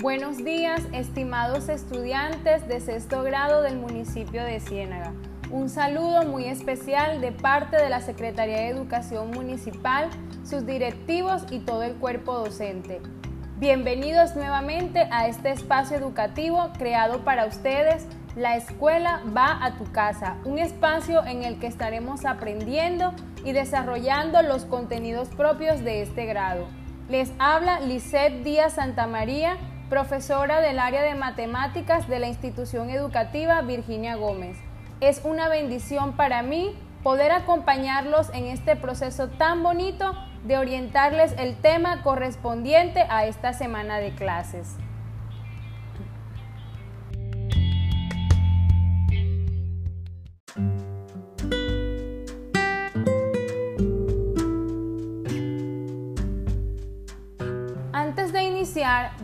Buenos días, estimados estudiantes de sexto grado del municipio de Ciénaga. Un saludo muy especial de parte de la Secretaría de Educación Municipal, sus directivos y todo el cuerpo docente. Bienvenidos nuevamente a este espacio educativo creado para ustedes. La escuela va a tu casa, un espacio en el que estaremos aprendiendo y desarrollando los contenidos propios de este grado. Les habla Lisette Díaz Santamaría, profesora del área de matemáticas de la institución educativa Virginia Gómez. Es una bendición para mí poder acompañarlos en este proceso tan bonito de orientarles el tema correspondiente a esta semana de clases.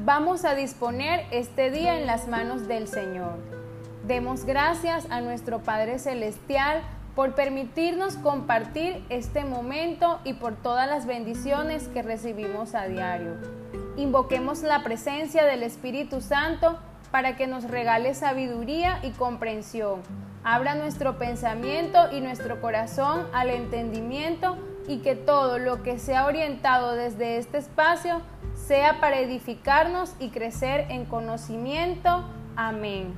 Vamos a disponer este día en las manos del Señor. Demos gracias a nuestro Padre Celestial por permitirnos compartir este momento y por todas las bendiciones que recibimos a diario. Invoquemos la presencia del Espíritu Santo para que nos regale sabiduría y comprensión. Abra nuestro pensamiento y nuestro corazón al entendimiento y que todo lo que sea orientado desde este espacio sea para edificarnos y crecer en conocimiento. Amén.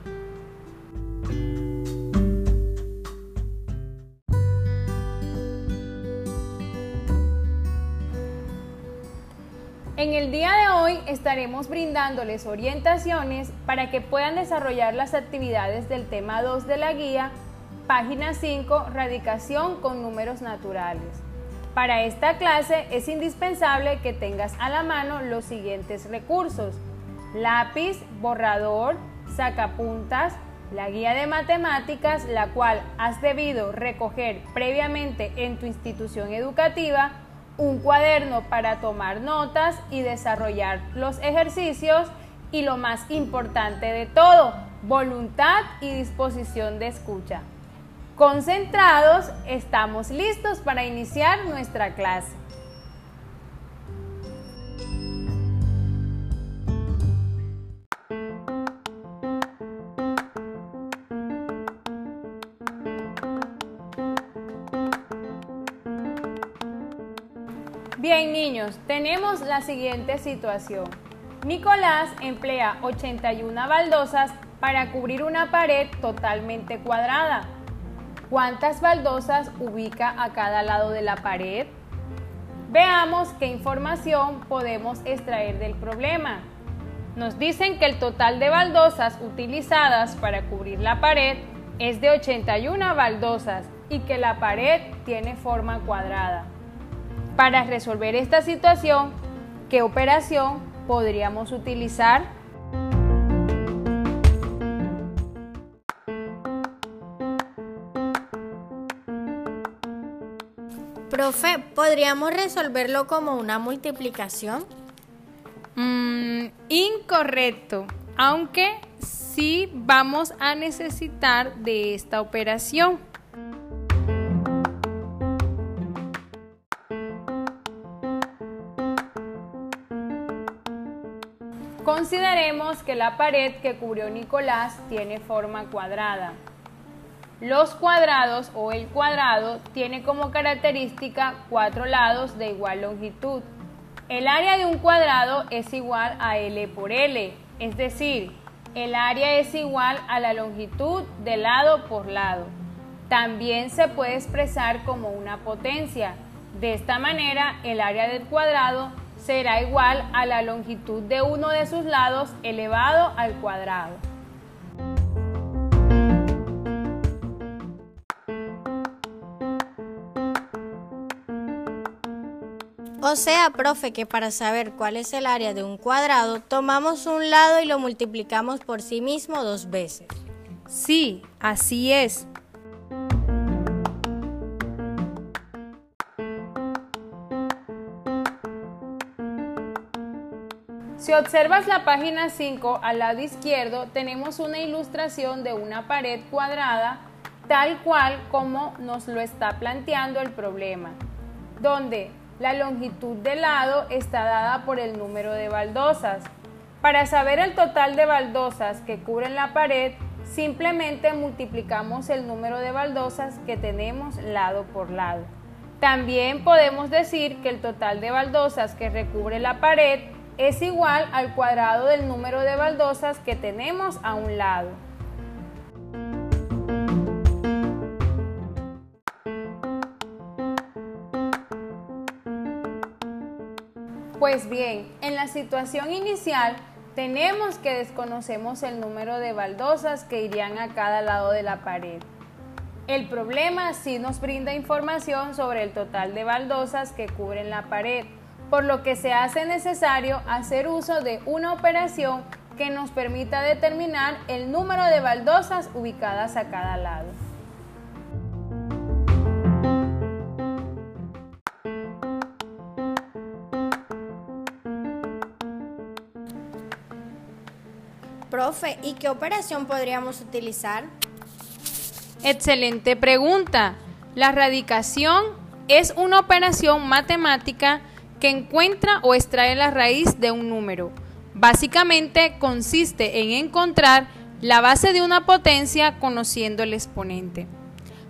En el día de hoy estaremos brindándoles orientaciones para que puedan desarrollar las actividades del tema 2 de la guía, página 5, radicación con números naturales. Para esta clase es indispensable que tengas a la mano los siguientes recursos. Lápiz, borrador, sacapuntas, la guía de matemáticas, la cual has debido recoger previamente en tu institución educativa, un cuaderno para tomar notas y desarrollar los ejercicios y lo más importante de todo, voluntad y disposición de escucha. Concentrados, estamos listos para iniciar nuestra clase. Bien niños, tenemos la siguiente situación. Nicolás emplea 81 baldosas para cubrir una pared totalmente cuadrada. ¿Cuántas baldosas ubica a cada lado de la pared? Veamos qué información podemos extraer del problema. Nos dicen que el total de baldosas utilizadas para cubrir la pared es de 81 baldosas y que la pared tiene forma cuadrada. Para resolver esta situación, ¿qué operación podríamos utilizar? Profe, ¿podríamos resolverlo como una multiplicación? Mm, incorrecto, aunque sí vamos a necesitar de esta operación. Consideremos que la pared que cubrió Nicolás tiene forma cuadrada. Los cuadrados o el cuadrado tiene como característica cuatro lados de igual longitud. El área de un cuadrado es igual a L por L, es decir, el área es igual a la longitud de lado por lado. También se puede expresar como una potencia. De esta manera, el área del cuadrado será igual a la longitud de uno de sus lados elevado al cuadrado. O sea, profe, que para saber cuál es el área de un cuadrado, tomamos un lado y lo multiplicamos por sí mismo dos veces. Sí, así es. Si observas la página 5 al lado izquierdo, tenemos una ilustración de una pared cuadrada tal cual como nos lo está planteando el problema, donde la longitud del lado está dada por el número de baldosas. Para saber el total de baldosas que cubren la pared, simplemente multiplicamos el número de baldosas que tenemos lado por lado. También podemos decir que el total de baldosas que recubre la pared es igual al cuadrado del número de baldosas que tenemos a un lado. Pues bien, en la situación inicial tenemos que desconocemos el número de baldosas que irían a cada lado de la pared. El problema sí nos brinda información sobre el total de baldosas que cubren la pared, por lo que se hace necesario hacer uso de una operación que nos permita determinar el número de baldosas ubicadas a cada lado. ¿Y qué operación podríamos utilizar? Excelente pregunta. La radicación es una operación matemática que encuentra o extrae la raíz de un número. Básicamente consiste en encontrar la base de una potencia conociendo el exponente.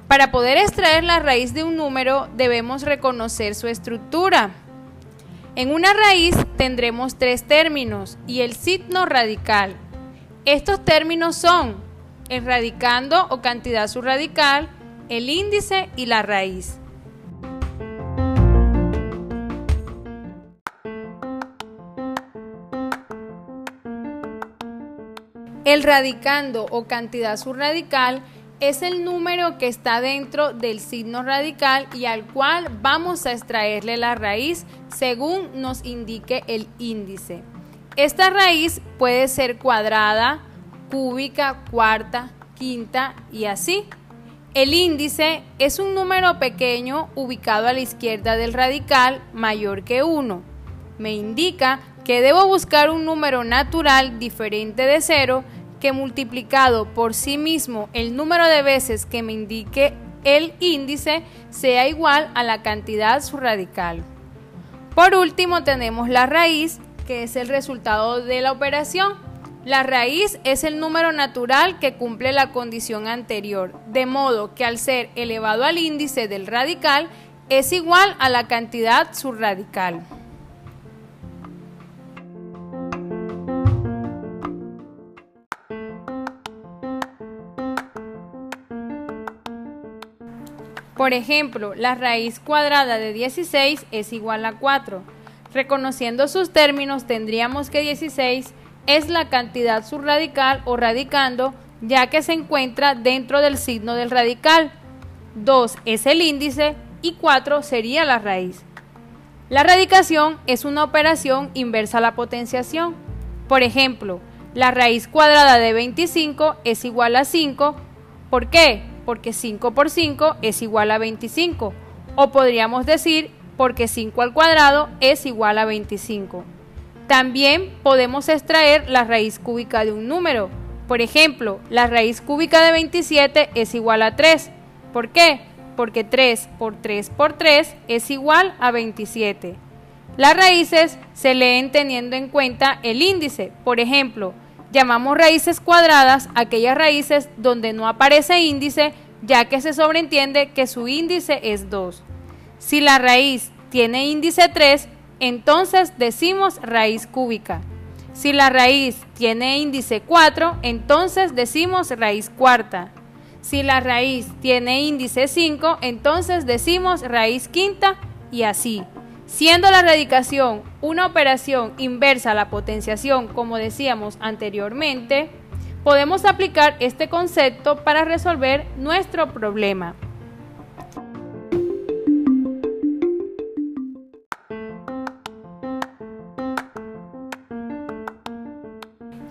Para poder extraer la raíz de un número debemos reconocer su estructura. En una raíz tendremos tres términos y el signo radical, estos términos son el radicando o cantidad subradical, el índice y la raíz. El radicando o cantidad subradical es el número que está dentro del signo radical y al cual vamos a extraerle la raíz según nos indique el índice. Esta raíz puede ser cuadrada, cúbica, cuarta, quinta y así. El índice es un número pequeño ubicado a la izquierda del radical mayor que 1. Me indica que debo buscar un número natural diferente de 0 que multiplicado por sí mismo el número de veces que me indique el índice sea igual a la cantidad subradical. Por último tenemos la raíz que es el resultado de la operación. La raíz es el número natural que cumple la condición anterior, de modo que al ser elevado al índice del radical es igual a la cantidad subradical. Por ejemplo, la raíz cuadrada de 16 es igual a 4 Reconociendo sus términos, tendríamos que 16 es la cantidad subradical o radicando, ya que se encuentra dentro del signo del radical. 2 es el índice y 4 sería la raíz. La radicación es una operación inversa a la potenciación. Por ejemplo, la raíz cuadrada de 25 es igual a 5. ¿Por qué? Porque 5 por 5 es igual a 25. O podríamos decir porque 5 al cuadrado es igual a 25. También podemos extraer la raíz cúbica de un número. Por ejemplo, la raíz cúbica de 27 es igual a 3. ¿Por qué? Porque 3 por 3 por 3 es igual a 27. Las raíces se leen teniendo en cuenta el índice. Por ejemplo, llamamos raíces cuadradas aquellas raíces donde no aparece índice, ya que se sobreentiende que su índice es 2. Si la raíz tiene índice 3, entonces decimos raíz cúbica. Si la raíz tiene índice 4, entonces decimos raíz cuarta. Si la raíz tiene índice 5, entonces decimos raíz quinta y así. Siendo la radicación una operación inversa a la potenciación, como decíamos anteriormente, podemos aplicar este concepto para resolver nuestro problema.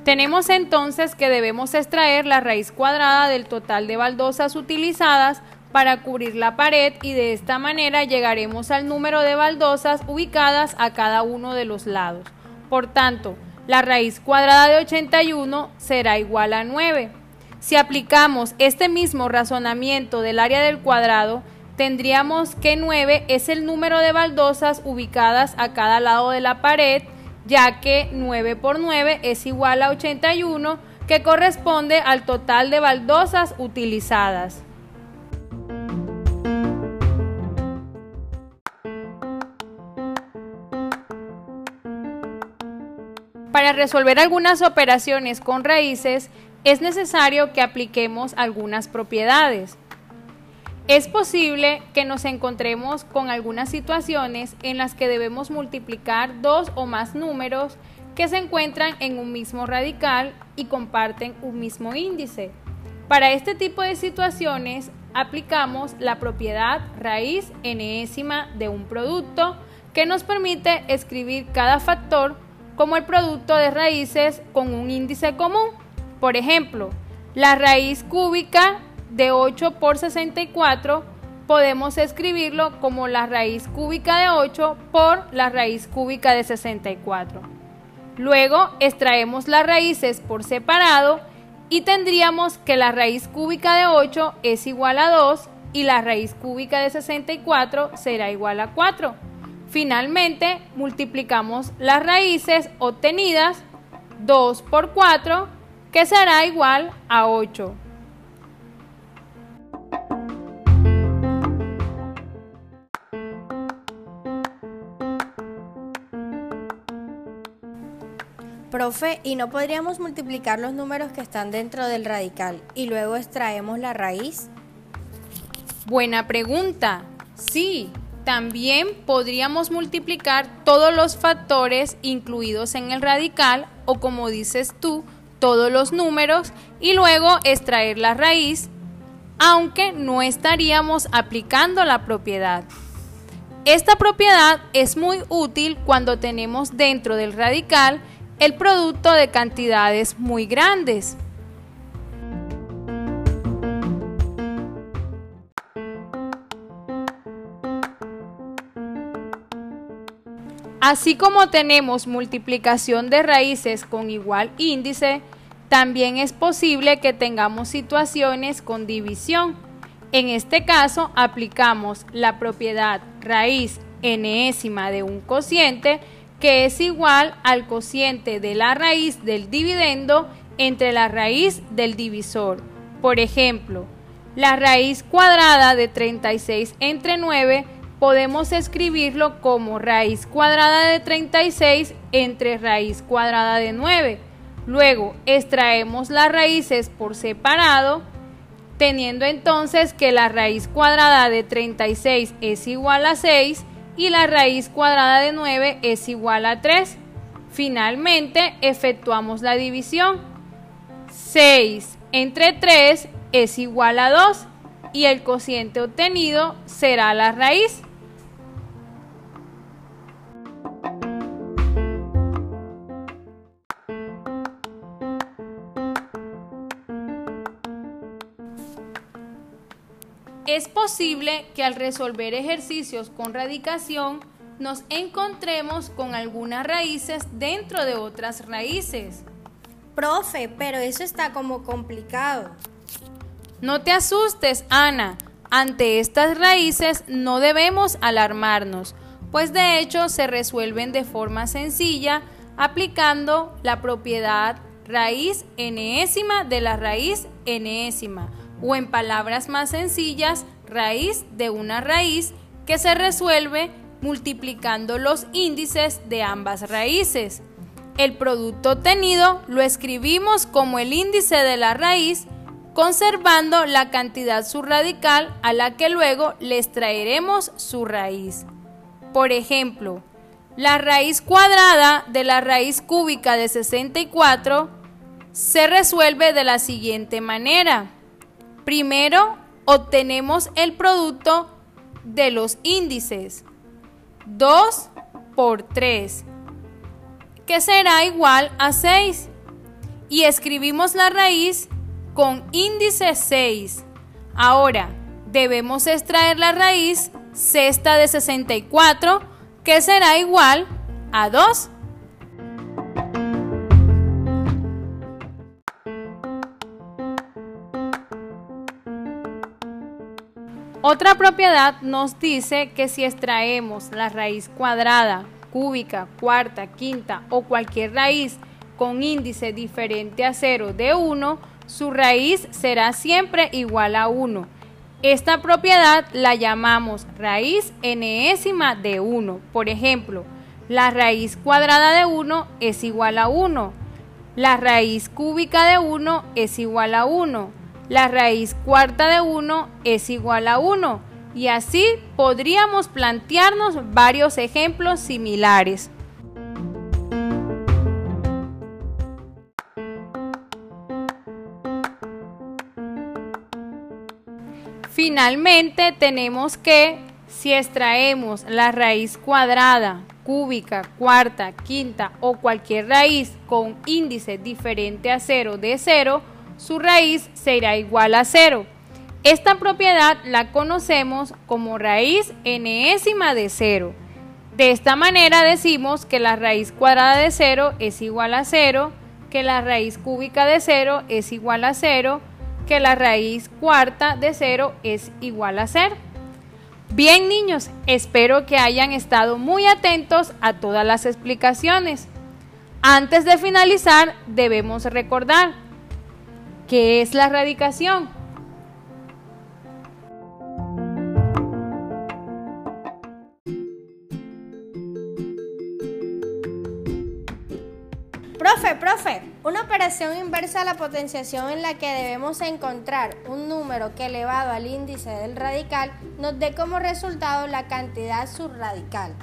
Tenemos entonces que debemos extraer la raíz cuadrada del total de baldosas utilizadas para cubrir la pared y de esta manera llegaremos al número de baldosas ubicadas a cada uno de los lados. Por tanto, la raíz cuadrada de 81 será igual a 9. Si aplicamos este mismo razonamiento del área del cuadrado, tendríamos que 9 es el número de baldosas ubicadas a cada lado de la pared ya que 9 por 9 es igual a 81, que corresponde al total de baldosas utilizadas. Para resolver algunas operaciones con raíces es necesario que apliquemos algunas propiedades. Es posible que nos encontremos con algunas situaciones en las que debemos multiplicar dos o más números que se encuentran en un mismo radical y comparten un mismo índice. Para este tipo de situaciones aplicamos la propiedad raíz enésima de un producto que nos permite escribir cada factor como el producto de raíces con un índice común. Por ejemplo, la raíz cúbica de 8 por 64 podemos escribirlo como la raíz cúbica de 8 por la raíz cúbica de 64. Luego extraemos las raíces por separado y tendríamos que la raíz cúbica de 8 es igual a 2 y la raíz cúbica de 64 será igual a 4. Finalmente, multiplicamos las raíces obtenidas 2 por 4, que será igual a 8. Profe, ¿y no podríamos multiplicar los números que están dentro del radical y luego extraemos la raíz? Buena pregunta. Sí, también podríamos multiplicar todos los factores incluidos en el radical o como dices tú, todos los números y luego extraer la raíz, aunque no estaríamos aplicando la propiedad. Esta propiedad es muy útil cuando tenemos dentro del radical el producto de cantidades muy grandes. Así como tenemos multiplicación de raíces con igual índice, también es posible que tengamos situaciones con división. En este caso, aplicamos la propiedad raíz enésima de un cociente que es igual al cociente de la raíz del dividendo entre la raíz del divisor. Por ejemplo, la raíz cuadrada de 36 entre 9 podemos escribirlo como raíz cuadrada de 36 entre raíz cuadrada de 9. Luego extraemos las raíces por separado, teniendo entonces que la raíz cuadrada de 36 es igual a 6 y la raíz cuadrada de 9 es igual a 3. Finalmente efectuamos la división. 6 entre 3 es igual a 2 y el cociente obtenido será la raíz. Es posible que al resolver ejercicios con radicación nos encontremos con algunas raíces dentro de otras raíces. Profe, pero eso está como complicado. No te asustes, Ana. Ante estas raíces no debemos alarmarnos, pues de hecho se resuelven de forma sencilla aplicando la propiedad raíz enésima de la raíz enésima o en palabras más sencillas, raíz de una raíz que se resuelve multiplicando los índices de ambas raíces. El producto obtenido lo escribimos como el índice de la raíz, conservando la cantidad subradical a la que luego le extraeremos su raíz. Por ejemplo, la raíz cuadrada de la raíz cúbica de 64 se resuelve de la siguiente manera. Primero, obtenemos el producto de los índices 2 por 3, que será igual a 6. Y escribimos la raíz con índice 6. Ahora, debemos extraer la raíz sexta de 64, que será igual a 2. Otra propiedad nos dice que si extraemos la raíz cuadrada cúbica, cuarta, quinta o cualquier raíz con índice diferente a 0 de 1, su raíz será siempre igual a 1. Esta propiedad la llamamos raíz enésima de 1. Por ejemplo, la raíz cuadrada de 1 es igual a 1. La raíz cúbica de 1 es igual a 1. La raíz cuarta de 1 es igual a 1. Y así podríamos plantearnos varios ejemplos similares. Finalmente tenemos que si extraemos la raíz cuadrada, cúbica, cuarta, quinta o cualquier raíz con índice diferente a 0 de 0, su raíz será igual a 0. Esta propiedad la conocemos como raíz enésima de 0. De esta manera decimos que la raíz cuadrada de 0 es igual a 0, que la raíz cúbica de 0 es igual a 0, que la raíz cuarta de 0 es igual a 0. Bien niños, espero que hayan estado muy atentos a todas las explicaciones. Antes de finalizar, debemos recordar qué es la radicación. Profe, profe, una operación inversa a la potenciación en la que debemos encontrar un número que elevado al índice del radical nos dé como resultado la cantidad subradical.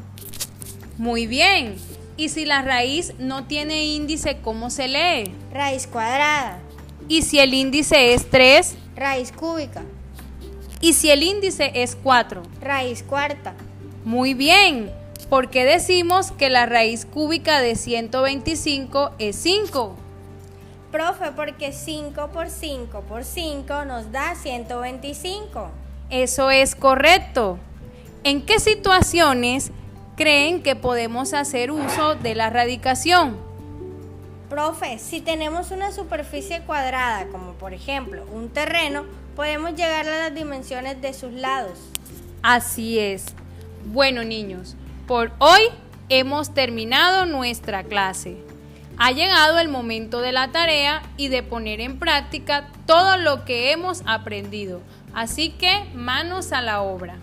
Muy bien. ¿Y si la raíz no tiene índice, cómo se lee? Raíz cuadrada. ¿Y si el índice es 3? Raíz cúbica. ¿Y si el índice es 4? Raíz cuarta. Muy bien. ¿Por qué decimos que la raíz cúbica de 125 es 5? Profe, porque 5 por 5 por 5 nos da 125. Eso es correcto. ¿En qué situaciones creen que podemos hacer uso de la radicación? Profe, si tenemos una superficie cuadrada, como por ejemplo un terreno, podemos llegar a las dimensiones de sus lados. Así es. Bueno niños, por hoy hemos terminado nuestra clase. Ha llegado el momento de la tarea y de poner en práctica todo lo que hemos aprendido. Así que manos a la obra.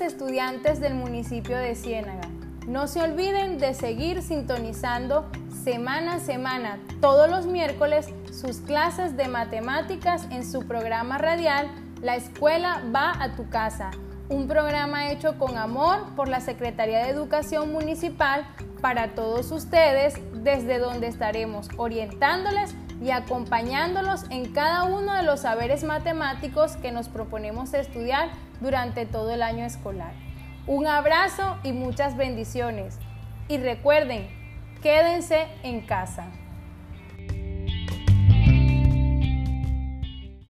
Estudiantes del municipio de Ciénaga, no se olviden de seguir sintonizando semana a semana, todos los miércoles, sus clases de matemáticas en su programa radial La Escuela va a tu casa, un programa hecho con amor por la Secretaría de Educación Municipal para todos ustedes, desde donde estaremos orientándoles y acompañándolos en cada uno de los saberes matemáticos que nos proponemos estudiar durante todo el año escolar. Un abrazo y muchas bendiciones. Y recuerden, quédense en casa.